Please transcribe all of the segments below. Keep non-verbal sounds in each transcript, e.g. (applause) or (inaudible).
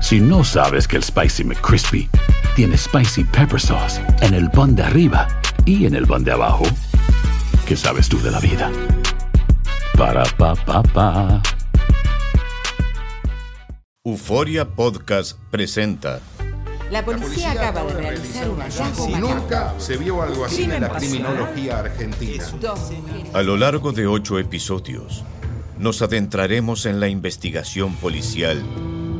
Si no sabes que el Spicy McCrispy tiene Spicy Pepper Sauce en el pan de arriba y en el pan de abajo, ¿qué sabes tú de la vida? Para, pa, pa, pa. Euforia Podcast presenta La policía acaba de realizar un hallazgo nunca se vio algo así en la criminología argentina. A lo largo de ocho episodios, nos adentraremos en la investigación policial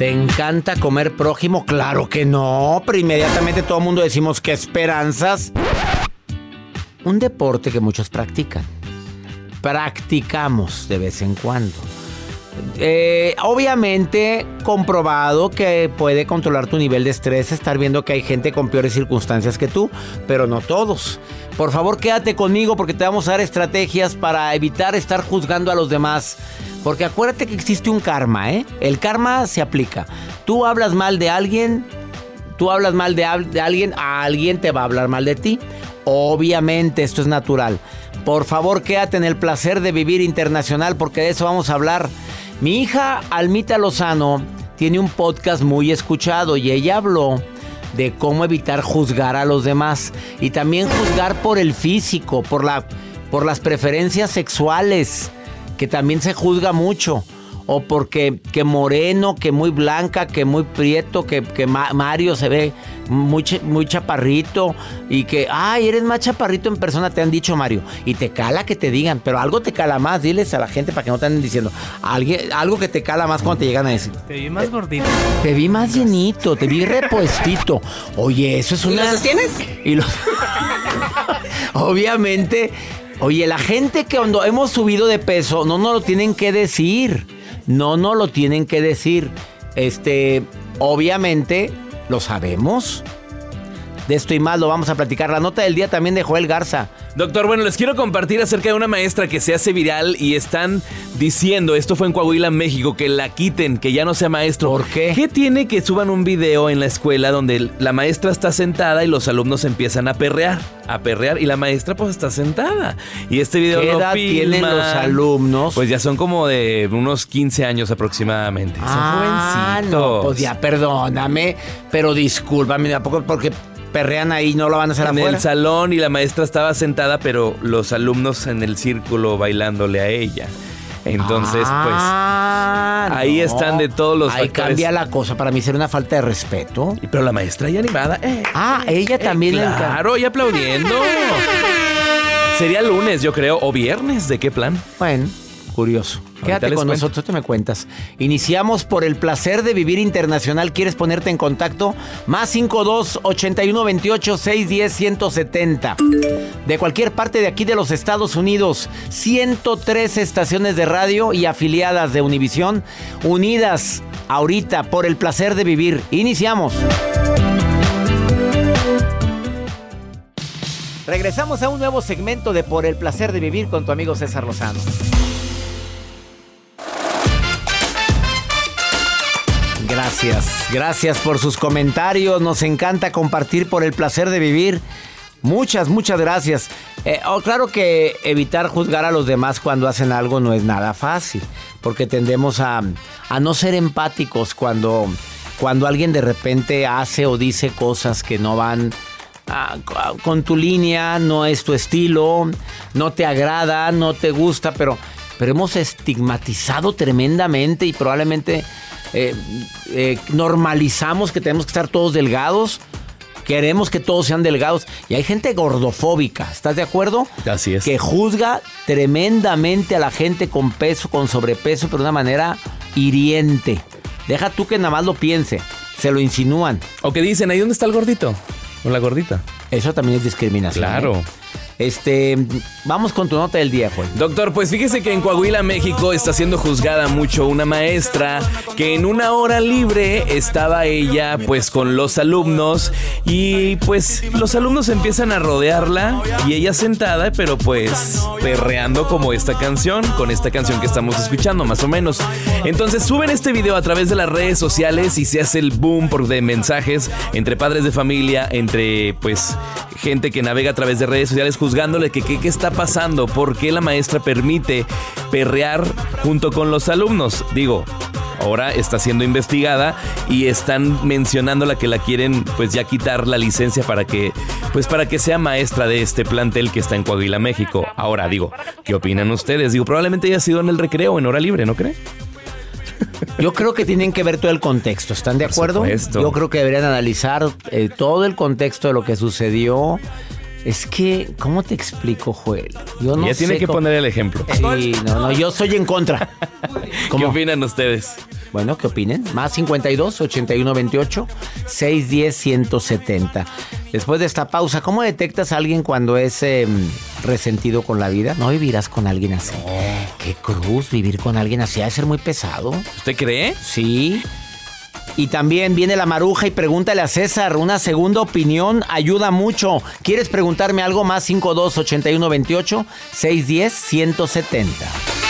¿Te encanta comer prójimo? Claro que no, pero inmediatamente todo el mundo decimos que esperanzas. Un deporte que muchos practican. Practicamos de vez en cuando. Eh, obviamente comprobado que puede controlar tu nivel de estrés, estar viendo que hay gente con peores circunstancias que tú, pero no todos. Por favor, quédate conmigo porque te vamos a dar estrategias para evitar estar juzgando a los demás. Porque acuérdate que existe un karma, ¿eh? El karma se aplica. Tú hablas mal de alguien, tú hablas mal de, de alguien, a alguien te va a hablar mal de ti. Obviamente, esto es natural. Por favor, quédate en el placer de vivir internacional porque de eso vamos a hablar. Mi hija Almita Lozano tiene un podcast muy escuchado y ella habló de cómo evitar juzgar a los demás y también juzgar por el físico, por la por las preferencias sexuales, que también se juzga mucho. O porque que moreno, que muy blanca, que muy prieto, que, que Ma- Mario se ve muy, ch- muy chaparrito. Y que, ay, eres más chaparrito en persona, te han dicho Mario. Y te cala que te digan, pero algo te cala más, diles a la gente para que no te anden diciendo. Alguien, algo que te cala más cuando te llegan a decir. Te vi más gordito. Te vi más llenito, te vi repuestito. Oye, eso es una. ¿Y lo (laughs) Obviamente, oye, la gente que cuando hemos subido de peso, no nos lo tienen que decir. No nos lo tienen que decir. Este, obviamente, lo sabemos. De esto y más lo vamos a platicar. La nota del día también de Joel Garza. Doctor, bueno, les quiero compartir acerca de una maestra que se hace viral y están diciendo, esto fue en Coahuila, México, que la quiten, que ya no sea maestro. ¿Por qué? ¿Qué tiene que suban un video en la escuela donde la maestra está sentada y los alumnos empiezan a perrear? A perrear y la maestra pues está sentada. Y este video ¿Qué lo edad tienen los alumnos? Pues ya son como de unos 15 años aproximadamente. Son Ah, jovencitos. no, pues ya perdóname, pero discúlpame, ¿a poco porque perrean ahí no lo van a hacer en afuera? el salón y la maestra estaba sentada, pero los alumnos en el círculo bailándole a ella. Entonces, Ah, pues, ahí están de todos los Ahí factores. cambia la cosa. Para mí sería una falta de respeto. Pero la maestra ya animada. eh, Ah, ella también le encanta. Claro, y aplaudiendo. Sería lunes, yo creo, o viernes. ¿De qué plan? Bueno, curioso. Quédate con nosotros, te me cuentas. Iniciamos por el placer de vivir internacional. ¿Quieres ponerte en contacto? Más 52 81 28 610 170. De cualquier parte de aquí de los Estados Unidos, 103 estaciones de radio y afiliadas de Univisión unidas ahorita por el placer de vivir. Iniciamos. Regresamos a un nuevo segmento de Por el placer de vivir con tu amigo César Lozano. Gracias, gracias por sus comentarios. Nos encanta compartir por el placer de vivir Muchas, muchas gracias. Eh, oh, claro que evitar juzgar a los demás cuando hacen algo no es nada fácil, porque tendemos a, a no ser empáticos cuando, cuando alguien de repente hace o dice cosas que no van ah, con tu línea, no es tu estilo, no te agrada, no te gusta, pero, pero hemos estigmatizado tremendamente y probablemente eh, eh, normalizamos que tenemos que estar todos delgados. Queremos que todos sean delgados. Y hay gente gordofóbica, ¿estás de acuerdo? Así es. Que juzga tremendamente a la gente con peso, con sobrepeso, pero de una manera hiriente. Deja tú que nada más lo piense. Se lo insinúan. O que dicen, ¿ahí dónde está el gordito? O la gordita. Eso también es discriminación. Claro. ¿eh? Este, vamos con tu nota del día, Juan. Doctor, pues fíjese que en Coahuila, México, está siendo juzgada mucho una maestra que en una hora libre estaba ella pues con los alumnos y pues los alumnos empiezan a rodearla y ella sentada, pero pues perreando como esta canción, con esta canción que estamos escuchando más o menos. Entonces suben este video a través de las redes sociales y se hace el boom por de mensajes entre padres de familia, entre pues gente que navega a través de redes sociales juzgándole que qué está pasando, por qué la maestra permite perrear junto con los alumnos. Digo, ahora está siendo investigada y están mencionándola que la quieren pues ya quitar la licencia para que pues para que sea maestra de este plantel que está en Coahuila, México. Ahora digo, ¿qué opinan ustedes? Digo, probablemente haya sido en el recreo, en hora libre, ¿no cree? Yo creo que tienen que ver todo el contexto, ¿están de Por acuerdo? supuesto. Yo creo que deberían analizar eh, todo el contexto de lo que sucedió. Es que, ¿cómo te explico, Joel? Yo no ya tiene que cómo- poner el ejemplo. Sí, no, no, yo soy en contra. (laughs) ¿Qué ¿Cómo? opinan ustedes? Bueno, ¿qué opinen? Más 52 81 28 610 170. Después de esta pausa, ¿cómo detectas a alguien cuando es eh, resentido con la vida? No vivirás con alguien así. Qué cruz vivir con alguien así. Ha de ser muy pesado. ¿Usted cree? Sí. Y también viene la maruja y pregúntale a César. Una segunda opinión ayuda mucho. ¿Quieres preguntarme algo? Más 52 81 28 610 170.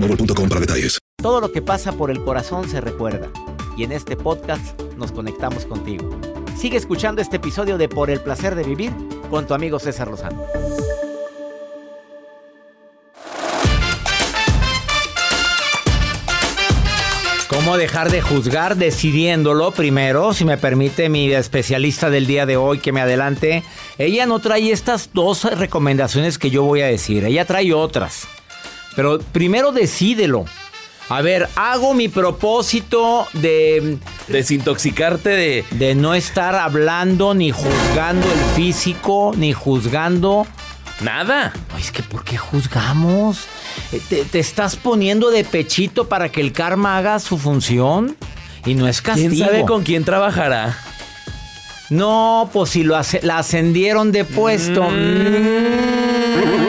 boostmobile.com para detalles. Todo lo que pasa por el corazón se recuerda. Y en este podcast nos conectamos contigo. Sigue escuchando este episodio de Por el placer de vivir con tu amigo César Lozano. ¿Cómo dejar de juzgar decidiéndolo primero? Si me permite mi especialista del día de hoy que me adelante. Ella no trae estas dos recomendaciones que yo voy a decir. Ella trae otras. Pero primero decídelo. A ver, hago mi propósito de, Desintoxicarte de... de no estar hablando ni juzgando el físico, ni juzgando... Nada. Ay, es que ¿por qué juzgamos? Eh, ¿Te, te estás poniendo de pechito para que el karma haga su función? Y no es castigo. ¿Quién sabe con quién trabajará? No, pues si lo hace- la ascendieron de puesto. Mm.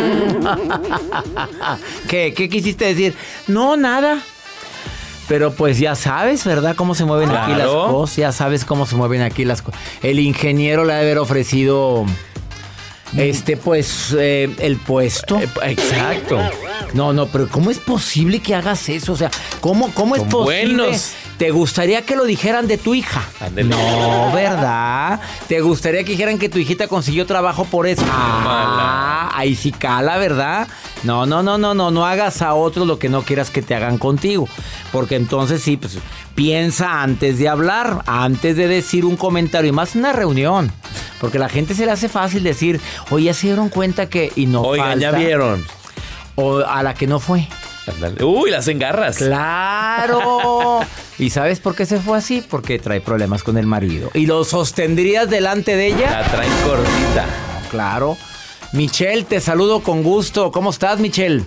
¿Qué? ¿Qué quisiste decir? No, nada. Pero pues ya sabes, ¿verdad? Cómo se mueven aquí las cosas. Ya sabes cómo se mueven aquí las cosas. El ingeniero le ha de haber ofrecido, este, pues, eh, el puesto. Eh, exacto. No, no, pero ¿cómo es posible que hagas eso? O sea, ¿cómo, cómo es Son posible? buenos. ¿Te gustaría que lo dijeran de tu hija? No, ¿verdad? ¿Te gustaría que dijeran que tu hijita consiguió trabajo por eso? Ah, ahí sí cala, ¿verdad? No, no, no, no, no, no hagas a otros lo que no quieras que te hagan contigo. Porque entonces sí, pues piensa antes de hablar, antes de decir un comentario y más una reunión. Porque a la gente se le hace fácil decir, oye, ya se dieron cuenta que. Y no Oigan, ya falta. vieron. O a la que no fue. Ándale. Uy, las engarras. ¡Claro! (laughs) ¿Y sabes por qué se fue así? Porque trae problemas con el marido. ¿Y lo sostendrías delante de ella? La traen cortita. Claro. Michelle, te saludo con gusto. ¿Cómo estás, Michelle?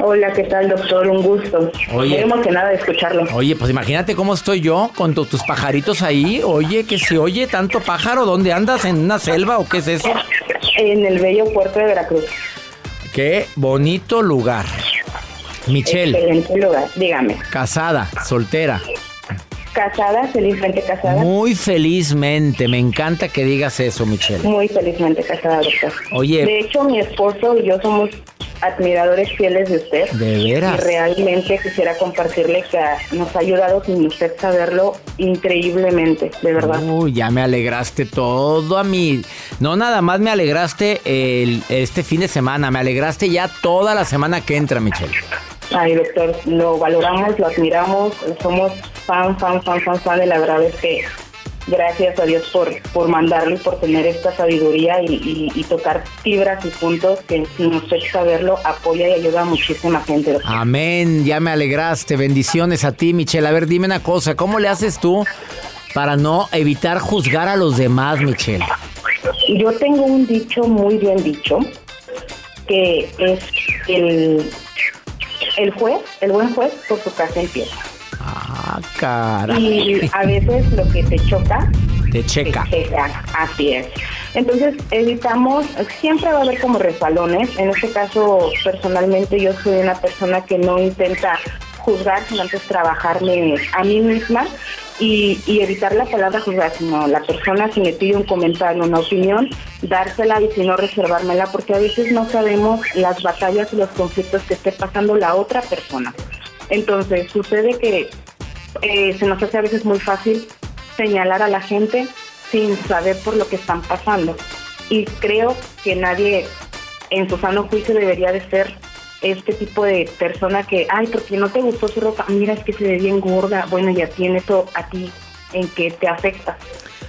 Hola, ¿qué tal, doctor? Un gusto. Oye. Muy emocionada de escucharlo. Oye, pues imagínate cómo estoy yo con tu- tus pajaritos ahí. Oye, que se oye tanto pájaro. ¿Dónde andas? ¿En una selva o qué es eso? En el bello puerto de Veracruz. Qué bonito lugar. Michelle, Excelente lugar. Dígame. casada, soltera. Casada, felizmente casada. Muy felizmente. Me encanta que digas eso, Michelle. Muy felizmente casada, doctor. Oye. De hecho, mi esposo y yo somos admiradores fieles de usted. ¿De veras? Y realmente quisiera compartirle que nos ha ayudado, sin usted saberlo, increíblemente, de verdad. Uy, ya me alegraste todo a mí. No nada más me alegraste el- este fin de semana, me alegraste ya toda la semana que entra, Michelle. Ay, doctor, lo valoramos, lo admiramos, somos fan, fan, fan, fan, fan, de la verdad es que gracias a Dios por, por mandarlo y por tener esta sabiduría y, y- y tocar fibras y puntos que sin usted saberlo apoya y ayuda a muchísima gente. doctor. Amén, ya me alegraste. Bendiciones a ti, Michelle. A ver, dime una cosa, ¿cómo le haces tú para no evitar juzgar a los demás, Michelle? Yo tengo un dicho muy bien dicho, que es el, el juez, el buen juez por su casa empieza. Ah, cara. Y a veces lo que te choca Te checa. te checa, así es. Entonces evitamos, siempre va a haber como resbalones. En este caso, personalmente, yo soy una persona que no intenta juzgar, sino antes trabajarme a mí misma y, y evitar la palabra juzgar, sino la persona si me pide un comentario, una opinión, dársela y si no reservármela, porque a veces no sabemos las batallas y los conflictos que esté pasando la otra persona. Entonces, sucede que eh, se nos hace a veces muy fácil señalar a la gente sin saber por lo que están pasando. Y creo que nadie en su sano juicio debería de ser este tipo de persona que, ay, porque no te gustó su ropa, mira, es que se ve bien gorda, bueno, ya tiene eso a ti en que te afecta.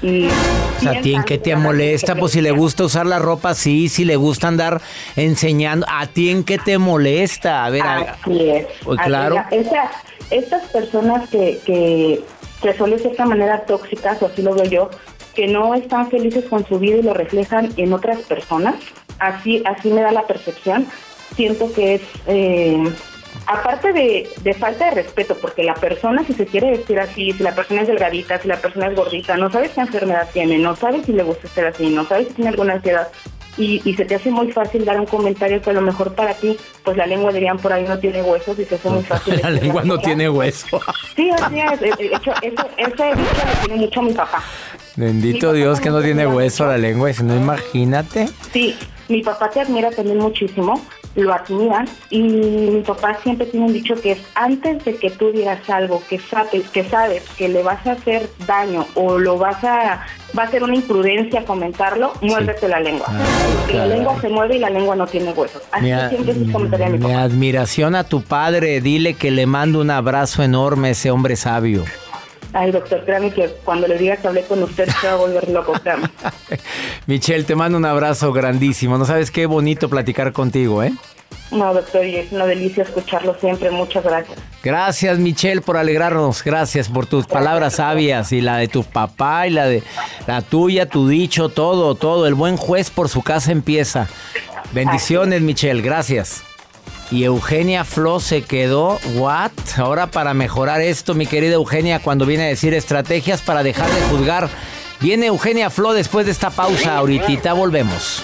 Y O sea, ¿a ti en qué te molesta? Pues si le gusta usar la ropa, sí, si le gusta andar enseñando, ¿a ti en qué te molesta? A ver, a- Así es. Pues Así claro. es. Esa- estas personas que, que, que son de cierta manera tóxicas, o así lo veo yo, que no están felices con su vida y lo reflejan en otras personas, así, así me da la percepción. Siento que es, eh, aparte de, de falta de respeto, porque la persona si se quiere vestir así, si la persona es delgadita, si la persona es gordita, no sabes qué enfermedad tiene, no sabes si le gusta ser así, no sabes si tiene alguna ansiedad, y, y se te hace muy fácil dar un comentario que a lo mejor para ti, pues la lengua dirían por ahí no tiene huesos y se hace muy fácil. (laughs) la lengua no tiene hueso. (laughs) Sí, así es. De hecho, eso, dicho lo tiene mucho mi papá. Bendito Dios que no tiene hueso la lengua, si no imagínate. Sí, mi papá te admira también muchísimo, lo admira y mi papá siempre tiene un dicho que es antes de que tú digas algo que sabes que sabes que le vas a hacer daño o lo vas a va a ser una imprudencia comentarlo, muérdete la lengua. Porque la lengua se mueve y la lengua no tiene huesos. Así Mi, a- siempre se comentaría mi mi papá. admiración a tu padre, dile que le mando un abrazo enorme a ese hombre sabio. Ay, doctor, créame que cuando le diga que hablé con usted se va a volver loco, créame. (laughs) Michelle, te mando un abrazo grandísimo. No sabes qué bonito platicar contigo, ¿eh? No, doctor, y es una delicia escucharlo siempre. Muchas gracias. Gracias, Michelle, por alegrarnos. Gracias por tus palabras sabias y la de tu papá y la de la tuya, tu dicho, todo, todo. El buen juez por su casa empieza. Bendiciones, Michelle. Gracias. Y Eugenia Flo se quedó, ¿what? Ahora para mejorar esto, mi querida Eugenia, cuando viene a decir estrategias para dejar de juzgar. Viene Eugenia Flo después de esta pausa. Ahorita volvemos.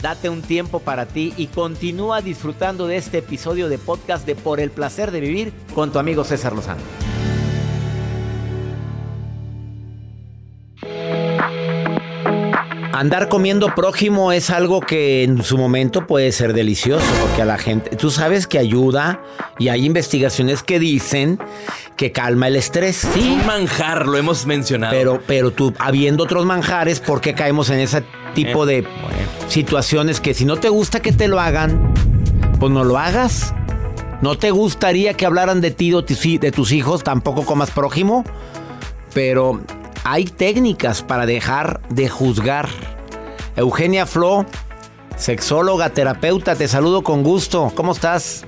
Date un tiempo para ti y continúa disfrutando de este episodio de podcast de Por el placer de vivir con tu amigo César Lozano. Andar comiendo prójimo es algo que en su momento puede ser delicioso porque a la gente, tú sabes que ayuda y hay investigaciones que dicen que calma el estrés. Sí, Un manjar, lo hemos mencionado. pero pero tú habiendo otros manjares, ¿por qué caemos en ese tipo de situaciones que si no te gusta que te lo hagan, pues no lo hagas? ¿No te gustaría que hablaran de ti o ti- de tus hijos? Tampoco comas prójimo. Pero hay técnicas para dejar de juzgar. Eugenia Flo, sexóloga, terapeuta, te saludo con gusto. ¿Cómo estás?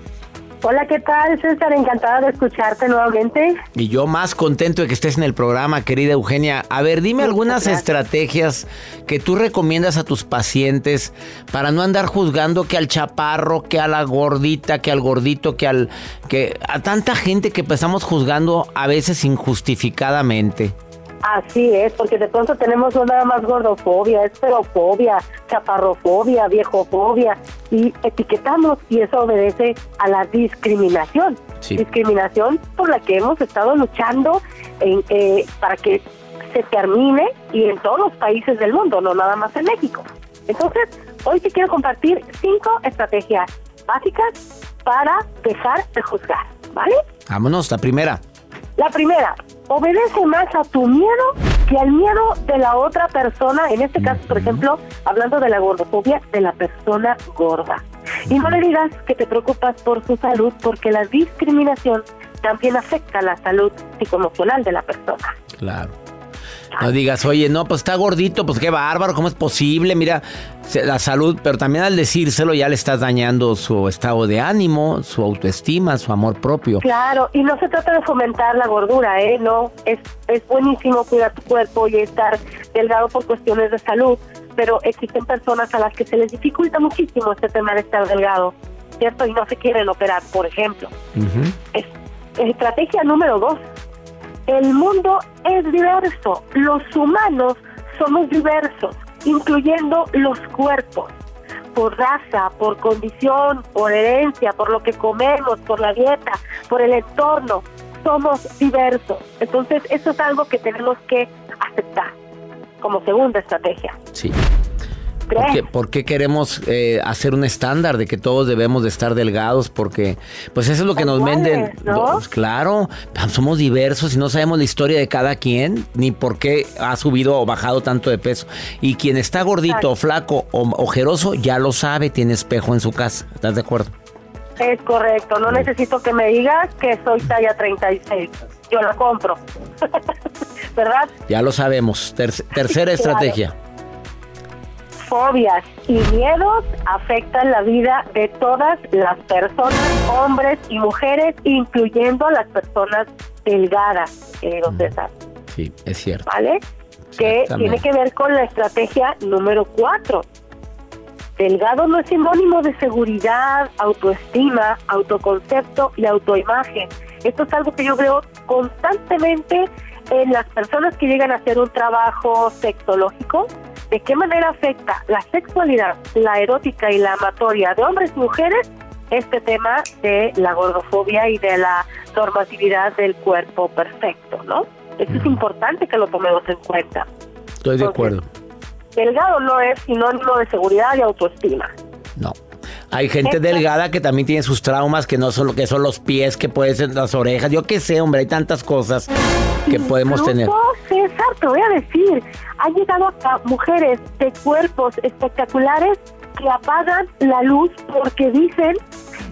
Hola, ¿qué tal, César? Encantada de escucharte nuevamente. Y yo más contento de que estés en el programa, querida Eugenia. A ver, dime algunas estrategias que tú recomiendas a tus pacientes para no andar juzgando que al chaparro, que a la gordita, que al gordito, que al que a tanta gente que estamos juzgando a veces injustificadamente. Así es, porque de pronto tenemos no nada más gordofobia, esperofobia, chaparrofobia, viejofobia, y etiquetamos, y eso obedece a la discriminación. Sí. Discriminación por la que hemos estado luchando en, eh, para que se termine y en todos los países del mundo, no nada más en México. Entonces, hoy te quiero compartir cinco estrategias básicas para dejar de juzgar, ¿vale? Vámonos, la primera. La primera, obedece más a tu miedo que al miedo de la otra persona, en este caso, por ejemplo, hablando de la gordofobia, de la persona gorda. Y no le digas que te preocupas por su salud, porque la discriminación también afecta la salud psicoemocional de la persona. Claro. No digas, oye, no, pues está gordito, pues qué bárbaro, ¿cómo es posible? Mira, se- la salud, pero también al decírselo ya le estás dañando su estado de ánimo, su autoestima, su amor propio. Claro, y no se trata de fomentar la gordura, ¿eh? No, es, es buenísimo cuidar tu cuerpo y estar delgado por cuestiones de salud, pero existen personas a las que se les dificulta muchísimo este tema de estar delgado, ¿cierto? Y no se quieren operar, por ejemplo. Es- estrategia número dos. El mundo es diverso. Los humanos somos diversos, incluyendo los cuerpos. Por raza, por condición, por herencia, por lo que comemos, por la dieta, por el entorno. Somos diversos. Entonces, eso es algo que tenemos que aceptar como segunda estrategia. Sí. ¿Por qué, por qué queremos eh, hacer un estándar de que todos debemos de estar delgados? Porque, pues eso es lo que nos venden. ¿no? Pues, claro, somos diversos y no sabemos la historia de cada quien, ni por qué ha subido o bajado tanto de peso. Y quien está gordito, o flaco o ojeroso, ya lo sabe, tiene espejo en su casa. ¿Estás de acuerdo? Es correcto. No necesito que me digas que soy talla 36. Yo la compro. (laughs) ¿Verdad? Ya lo sabemos. Ter- tercera (laughs) Claro. Fobias y miedos afectan la vida de todas las personas, hombres y mujeres, incluyendo a las personas delgadas, querido César, Sí, es cierto. ¿vale? Que tiene que ver con la estrategia número cuatro. Delgado no es sinónimo de seguridad, autoestima, autoconcepto y autoimagen. Esto es algo que yo veo constantemente en las personas que llegan a hacer un trabajo sexológico. ¿De qué manera afecta la sexualidad, la erótica y la amatoria de hombres y mujeres este tema de la gordofobia y de la normatividad del cuerpo perfecto, ¿no? Eso es importante que lo tomemos en cuenta. Estoy de Entonces, acuerdo. Delgado no es sinónimo de seguridad y autoestima. No. Hay gente delgada que también tiene sus traumas, que no son, que son los pies, que pueden ser las orejas. Yo qué sé, hombre, hay tantas cosas que podemos tener. Incluso, César, te voy a decir, han llegado acá mujeres de cuerpos espectaculares que apagan la luz porque dicen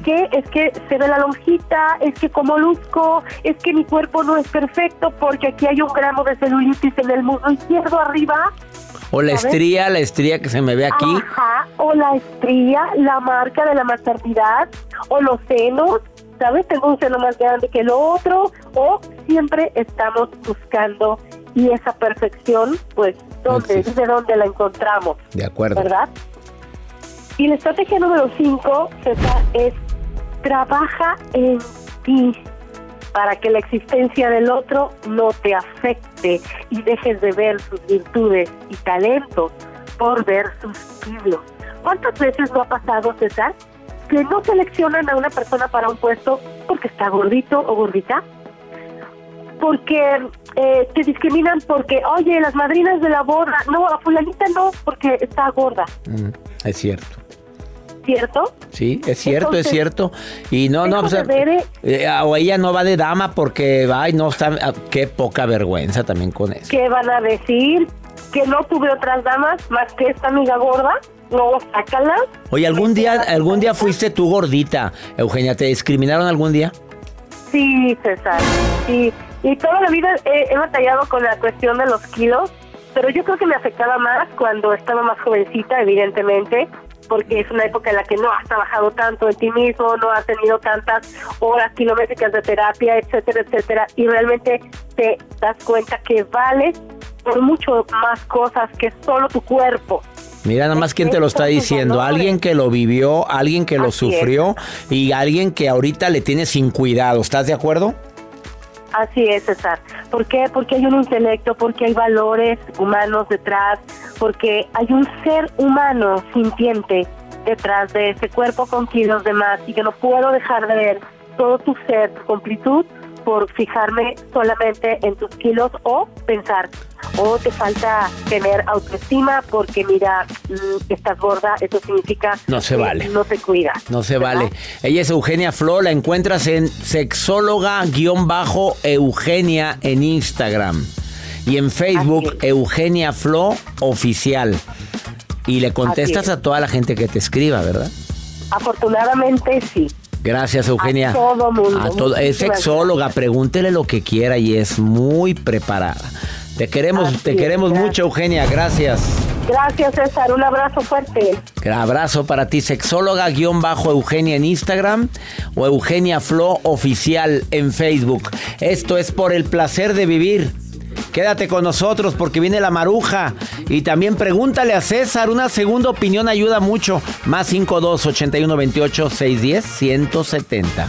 que es que se ve la lonjita, es que como luzco, es que mi cuerpo no es perfecto porque aquí hay un gramo de celulitis en el muslo izquierdo arriba. O la ¿sabes? estría, la estría que se me ve aquí. Ajá, o la estría, la marca de la maternidad, o los senos, ¿sabes? Tengo un seno más grande que el otro, o siempre estamos buscando y esa perfección, pues, ¿dónde? ¿De dónde la encontramos? De acuerdo. ¿Verdad? Y la estrategia número 5, es trabaja en ti para que la existencia del otro no te afecte y dejes de ver sus virtudes y talentos por ver sus kilos. ¿Cuántas veces no ha pasado, César, que no seleccionan a una persona para un puesto porque está gordito o gordita? Porque eh, te discriminan porque, oye, las madrinas de la boda, no, a fulanita no, porque está gorda, Mm, es cierto. ¿cierto? Sí, es cierto, Entonces, es cierto. Y no, no, o, sea, ver, eh. eh, o ella no va de dama porque, ay, no, está, ah, qué poca vergüenza también con eso. ¿Qué van a decir? Que no tuve otras damas más que esta amiga gorda, no, sácala. Oye, ¿algún día, algún día fuiste tú gordita, Eugenia? ¿Te discriminaron algún día? Sí, César. Y, y toda la vida he, he batallado con la cuestión de los kilos, pero yo creo que me afectaba más cuando estaba más jovencita, evidentemente, porque es una época en la que no has trabajado tanto en ti mismo, no has tenido tantas horas kilométricas de terapia, etcétera, etcétera, y realmente te das cuenta que vales por mucho más cosas que solo tu cuerpo. Mira nada más quién te lo está diciendo. Alguien que lo vivió, alguien que lo Así es. sufrió y alguien que ahorita le tiene sin cuidado. ¿Estás de acuerdo? Así es, César. ¿Por qué? Porque hay un intelecto, porque hay valores humanos detrás, porque hay un ser humano sintiente detrás de ese cuerpo con kilos de más y que no puedo dejar de ver todo tu ser, tu completud, por fijarme solamente en tus kilos o pensar, o te falta tener autoestima porque mira, mm, estás gorda, eso significa No se que vale. no te cuidas. No se vale. Ella es Eugenia Flo, la encuentras en sexóloga-eugenia en Instagram. Y en Facebook, Eugenia Flo Oficial. Y le contestas a toda la gente que te escriba, ¿verdad? Afortunadamente sí. Gracias, Eugenia. A todo mundo. A todo- es sexóloga, pregúntele lo que quiera y es muy preparada. Te queremos, Así te queremos gracias. mucho, Eugenia. Gracias. Gracias, César. Un abrazo fuerte. Abrazo para ti, sexóloga-eugenia en Instagram o Eugenia Flo Oficial en Facebook. Esto es por el placer de vivir. Quédate con nosotros porque viene la maruja. Y también pregúntale a César. Una segunda opinión ayuda mucho. Más 52 81 28 610 170.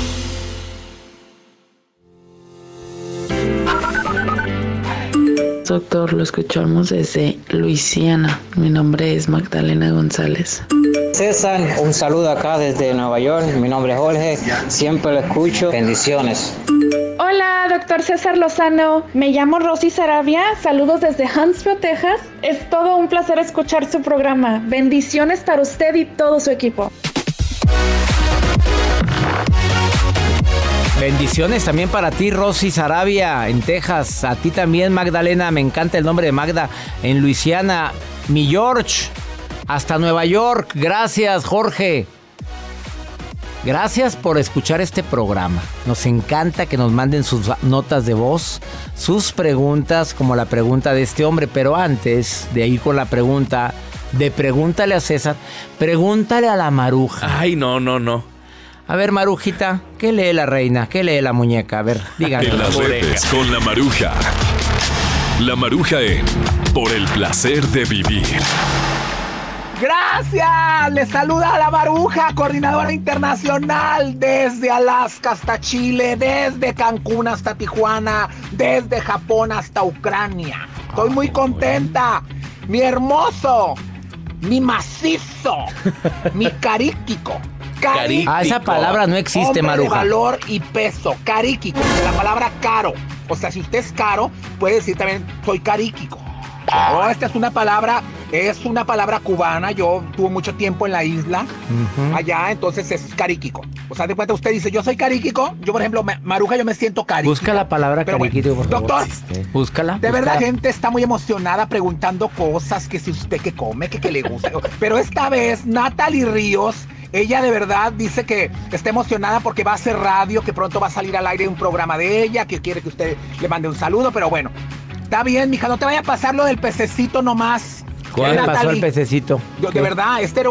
Doctor, lo escuchamos desde Luisiana. Mi nombre es Magdalena González. César, un saludo acá desde Nueva York. Mi nombre es Jorge. Siempre lo escucho. Bendiciones. Hola, doctor César Lozano. Me llamo Rosy Sarabia. Saludos desde Huntsville, Texas. Es todo un placer escuchar su programa. Bendiciones para usted y todo su equipo. Bendiciones también para ti, Rosy Sarabia, en Texas. A ti también, Magdalena. Me encanta el nombre de Magda. En Luisiana, mi George. Hasta Nueva York. Gracias, Jorge. Gracias por escuchar este programa. Nos encanta que nos manden sus notas de voz, sus preguntas, como la pregunta de este hombre. Pero antes de ir con la pregunta, de pregúntale a César, pregúntale a la maruja. Ay, no, no, no. A ver, Marujita, ¿qué lee la reina? ¿Qué lee la muñeca? A ver, díganme. En las redes con la maruja. La maruja en Por el placer de vivir. Gracias, les saluda la Maruja, coordinadora internacional desde Alaska hasta Chile, desde Cancún hasta Tijuana, desde Japón hasta Ucrania. Estoy muy contenta. Mi hermoso, mi macizo, mi caríquico. Caríquico. Ah, esa palabra no existe, Maruja. De valor y peso, caríquico, la palabra caro. O sea, si usted es caro, puede decir también soy caríquico. Oh, esta es una palabra, es una palabra cubana. Yo tuve mucho tiempo en la isla, allá, entonces es cariquico. O sea, de cuenta usted dice, yo soy cariquico. Yo, por ejemplo, me- Maruja, yo me siento cariquico. Busca la palabra Pero bueno, cariquito, por favor. Doctor, Búscala. de verdad, gente está muy emocionada preguntando cosas, que si usted que come, que, que le gusta. (laughs) Pero esta vez, Natalie Ríos, ella de verdad dice que está emocionada porque va a hacer radio, que pronto va a salir al aire un programa de ella, que quiere que usted le mande un saludo, pero bueno. Está bien, mija, no te vaya a pasar lo del pececito nomás. ¿Cuál Eh, pasó Natalie, el pececito? yo, de verdad, este era,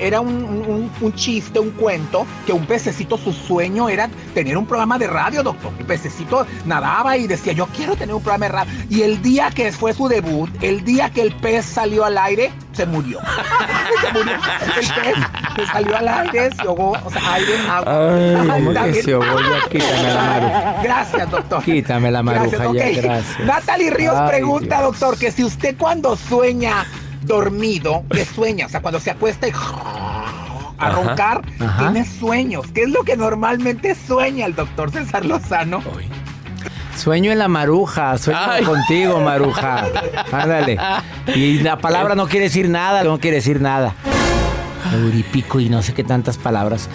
era un, un- un chiste, un cuento, que un pececito, su sueño era tener un programa de radio, doctor. El pececito nadaba y decía, yo quiero tener un programa de radio. Y el día que fue su debut, el día que el pez salió al aire, se murió. se murió. El pez que salió al aire, se ahogó, o sea, aire en agua. Ay, ¿cómo que se ahogó? Ya quítame la maruja. Gracias, doctor. Quítame la maruja Gracias, ya, gracias. Natalie Ríos Ay, pregunta, Dios. doctor, que si usted cuando sueña dormido, ¿qué sueña? O sea, cuando se acuesta y a Ajá, roncar, ajá. tiene sueños. ¿Qué es lo que normalmente sueña el doctor César Lozano? Sueño en la maruja, sueño contigo, maruja. (laughs) Ándale. Y la palabra no quiere decir nada, no quiere decir nada. Euripico y no sé qué tantas palabras.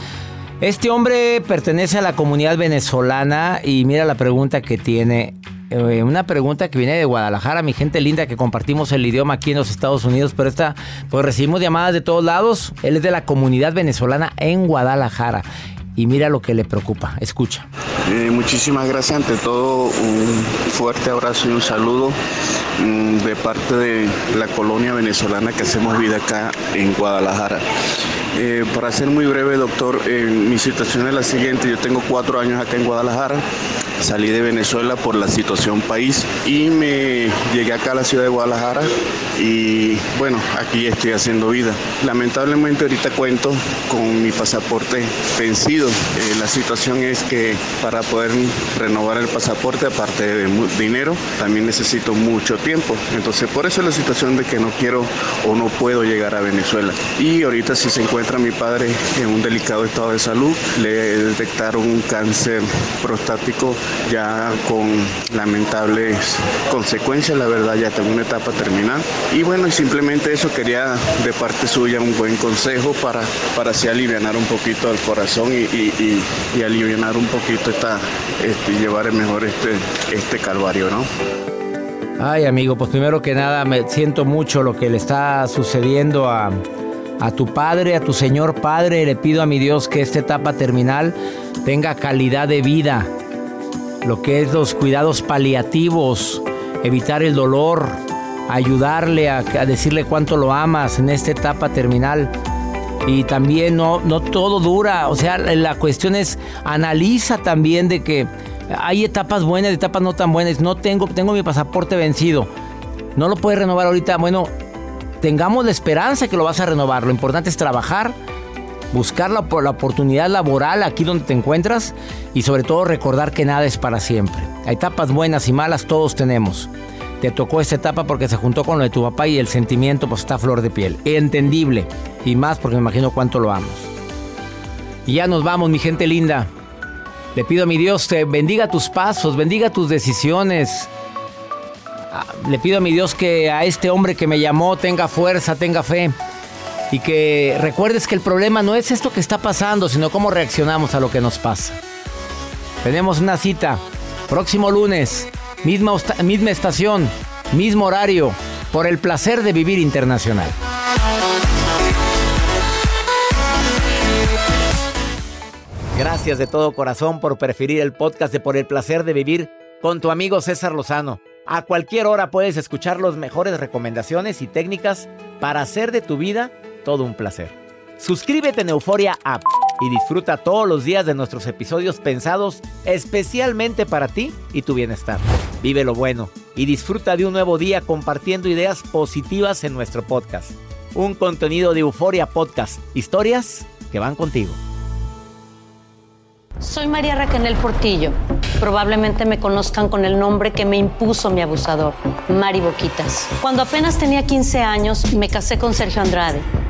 Este hombre pertenece a la comunidad venezolana y mira la pregunta que tiene. Eh, una pregunta que viene de Guadalajara, mi gente linda que compartimos el idioma aquí en los Estados Unidos, pero esta, pues recibimos llamadas de todos lados. Él es de la comunidad venezolana en Guadalajara. Y mira lo que le preocupa. Escucha. Eh, muchísimas gracias. Ante todo, un fuerte abrazo y un saludo mm, de parte de la colonia venezolana que hacemos vida acá en Guadalajara. Eh, para ser muy breve, doctor, eh, mi situación es la siguiente. Yo tengo cuatro años acá en Guadalajara. Salí de Venezuela por la situación país y me llegué acá a la ciudad de Guadalajara y bueno, aquí estoy haciendo vida. Lamentablemente ahorita cuento con mi pasaporte vencido. Eh, la situación es que para poder renovar el pasaporte, aparte de dinero, también necesito mucho tiempo. Entonces por eso es la situación de que no quiero o no puedo llegar a Venezuela. Y ahorita si se encuentra mi padre en un delicado estado de salud, le detectaron un cáncer prostático ya con lamentables consecuencias, la verdad ya tengo una etapa terminal. Y bueno, y simplemente eso quería de parte suya un buen consejo para, para así aliviar un poquito el corazón y, y, y, aliviar un poquito esta, este, llevar mejor este, este calvario, ¿no? Ay, amigo, pues primero que nada me siento mucho lo que le está sucediendo a, a tu padre, a tu señor padre. Le pido a mi Dios que esta etapa terminal tenga calidad de vida. Lo que es los cuidados paliativos, evitar el dolor, ayudarle a, decirle cuánto lo amas en esta etapa terminal. Y también no, no todo dura, o sea, la cuestión es analiza también de que hay etapas buenas, etapas no tan buenas. No tengo, tengo mi pasaporte vencido. No lo puedes renovar ahorita. Bueno, tengamos la esperanza que lo vas a renovar. Lo importante es trabajar, buscar la, la oportunidad laboral aquí donde te encuentras y sobre todo recordar que nada es para siempre. Hay etapas buenas y malas, todos tenemos. Te tocó esta etapa porque se juntó con lo de tu papá y el sentimiento pues está a flor de piel. Entendible. Y más porque me imagino cuánto lo amas. Y ya nos vamos, mi gente linda. Le pido a mi Dios te bendiga tus pasos, bendiga tus decisiones. Ah, Le pido a mi Dios que a este hombre que me llamó tenga fuerza, tenga fe. Y que recuerdes que el problema no es esto que está pasando, sino cómo reaccionamos a lo que nos pasa. Tenemos una cita. Próximo lunes, misma, misma estación, mismo horario, por el placer de vivir internacional. Gracias de todo corazón por preferir el podcast de Por el placer de vivir con tu amigo César Lozano. A cualquier hora puedes escuchar las mejores recomendaciones y técnicas para hacer de tu vida todo un placer. Suscríbete en Euforia App y disfruta todos los días de nuestros episodios pensados especialmente para ti y tu bienestar. Vive lo bueno y disfruta de un nuevo día compartiendo ideas positivas en nuestro podcast. Un contenido de Euforia Podcast, historias que van contigo. Soy María Raquel Portillo. Probablemente me conozcan con el nombre que me impuso mi abusador, Mari Boquitas. Cuando apenas tenía 15 años, me casé con Sergio Andrade.